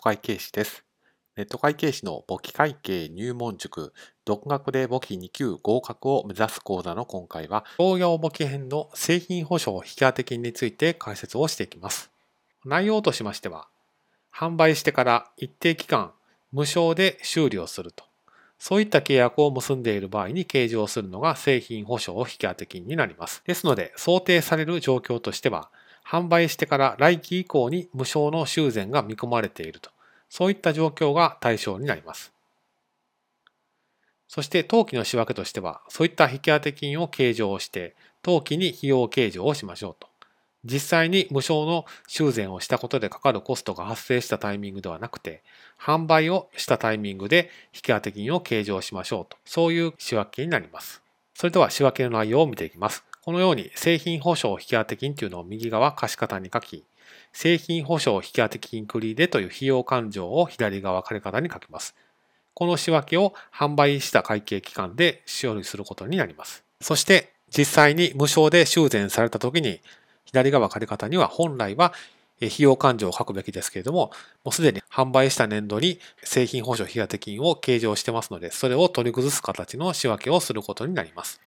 ト会計士です。ネット会計士の簿記会計入門塾、独学で簿記2級合格を目指す講座の今回は、商業簿記編の製品保証引当金について解説をしていきます。内容としましては、販売してから一定期間無償で修理をすると。そういった契約を結んでいる場合に計上するのが製品保証引当金になります。ですので、想定される状況としては、販売してから来期以降に無償の修繕が見込まれていると、そういった状況が対象になります。そして当期の仕分けとしては、そういった引当金を計上して、当期に費用計上をしましょうと。実際に無償の修繕をしたことでかかるコストが発生したタイミングではなくて、販売をしたタイミングで引当金を計上しましょうと。そういう仕分けになります。それでは仕分けの内容を見ていきます。このように製品保証引当金というのを右側貸方に書き、製品保証引当金繰り入れという費用勘定を左側借方に書きます。この仕分けを販売した会計期間で処理することになります。そして実際に無償で修繕された時に左側借方には本来は費用勘定を書くべきですけれども、もうすでに販売した年度に製品保証引当金を計上してますので、それを取り崩す形の仕分けをすることになります。